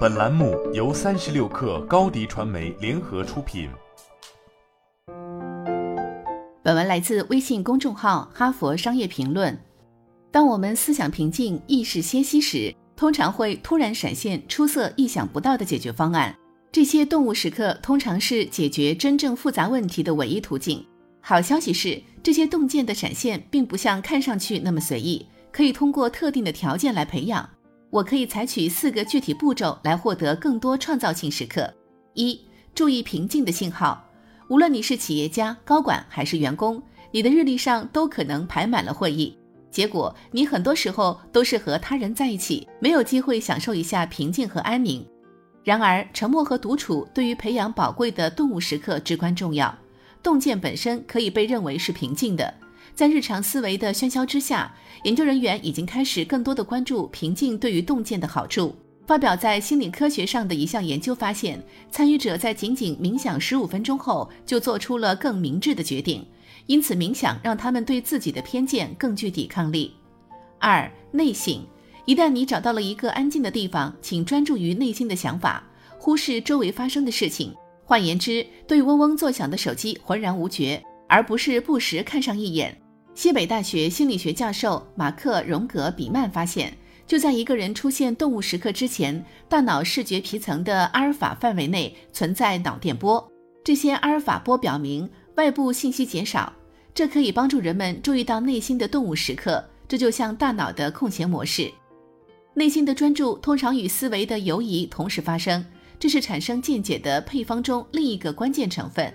本栏目由三十六氪高低传媒联合出品。本文来自微信公众号《哈佛商业评论》。当我们思想平静、意识歇息时，通常会突然闪现出色、意想不到的解决方案。这些动物时刻通常是解决真正复杂问题的唯一途径。好消息是，这些洞见的闪现并不像看上去那么随意，可以通过特定的条件来培养。我可以采取四个具体步骤来获得更多创造性时刻：一、注意平静的信号。无论你是企业家、高管还是员工，你的日历上都可能排满了会议。结果，你很多时候都是和他人在一起，没有机会享受一下平静和安宁。然而，沉默和独处对于培养宝贵的动物时刻至关重要。洞见本身可以被认为是平静的。在日常思维的喧嚣之下，研究人员已经开始更多的关注平静对于洞见的好处。发表在心理科学上的一项研究发现，参与者在仅仅冥想十五分钟后就做出了更明智的决定，因此冥想让他们对自己的偏见更具抵抗力。二、内省。一旦你找到了一个安静的地方，请专注于内心的想法，忽视周围发生的事情。换言之，对嗡嗡作响的手机浑然无觉，而不是不时看上一眼。西北大学心理学教授马克·荣格·比曼发现，就在一个人出现动物时刻之前，大脑视觉皮层的阿尔法范围内存在脑电波。这些阿尔法波表明外部信息减少，这可以帮助人们注意到内心的动物时刻。这就像大脑的空闲模式。内心的专注通常与思维的游移同时发生，这是产生见解的配方中另一个关键成分。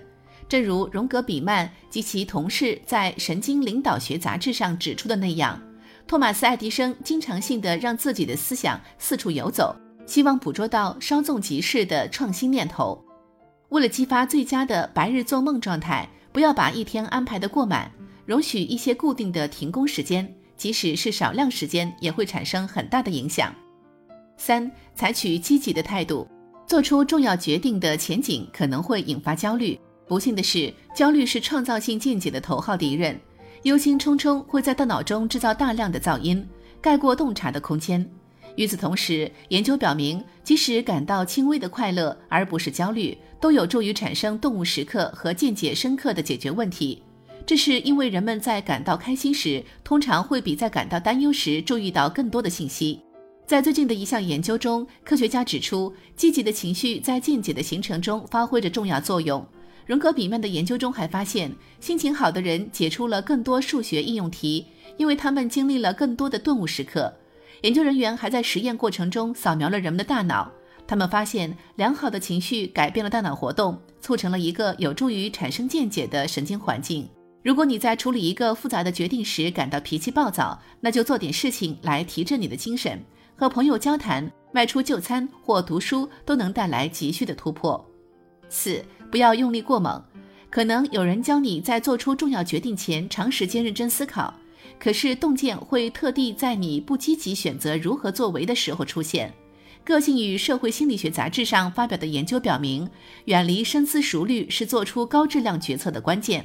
正如荣格、比曼及其同事在《神经领导学》杂志上指出的那样，托马斯·爱迪生经常性的让自己的思想四处游走，希望捕捉到稍纵即逝的创新念头。为了激发最佳的白日做梦状态，不要把一天安排的过满，容许一些固定的停工时间，即使是少量时间，也会产生很大的影响。三、采取积极的态度，做出重要决定的前景可能会引发焦虑。不幸的是，焦虑是创造性见解的头号敌人。忧心忡忡会在大脑中制造大量的噪音，盖过洞察的空间。与此同时，研究表明，即使感到轻微的快乐，而不是焦虑，都有助于产生动物时刻和见解深刻的解决问题。这是因为人们在感到开心时，通常会比在感到担忧时注意到更多的信息。在最近的一项研究中，科学家指出，积极的情绪在见解的形成中发挥着重要作用。荣格比曼的研究中还发现，心情好的人解出了更多数学应用题，因为他们经历了更多的顿悟时刻。研究人员还在实验过程中扫描了人们的大脑，他们发现良好的情绪改变了大脑活动，促成了一个有助于产生见解的神经环境。如果你在处理一个复杂的决定时感到脾气暴躁，那就做点事情来提振你的精神。和朋友交谈、外出就餐或读书都能带来急需的突破。四。不要用力过猛，可能有人教你在做出重要决定前长时间认真思考，可是洞见会特地在你不积极选择如何作为的时候出现。个性与社会心理学杂志上发表的研究表明，远离深思熟虑是做出高质量决策的关键。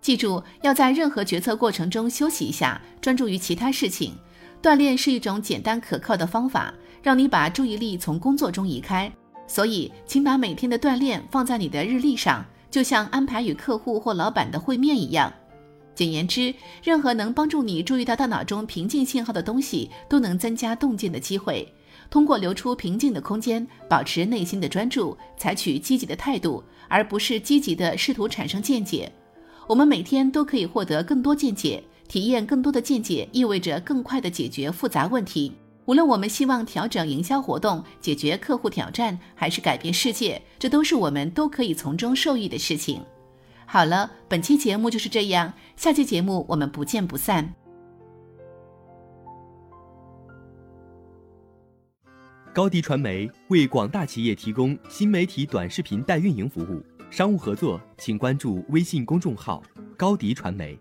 记住，要在任何决策过程中休息一下，专注于其他事情。锻炼是一种简单可靠的方法，让你把注意力从工作中移开。所以，请把每天的锻炼放在你的日历上，就像安排与客户或老板的会面一样。简言之，任何能帮助你注意到大脑中平静信号的东西，都能增加动见的机会。通过留出平静的空间，保持内心的专注，采取积极的态度，而不是积极的试图产生见解。我们每天都可以获得更多见解，体验更多的见解，意味着更快的解决复杂问题。无论我们希望调整营销活动、解决客户挑战，还是改变世界，这都是我们都可以从中受益的事情。好了，本期节目就是这样，下期节目我们不见不散。高迪传媒为广大企业提供新媒体短视频代运营服务，商务合作请关注微信公众号高迪传媒。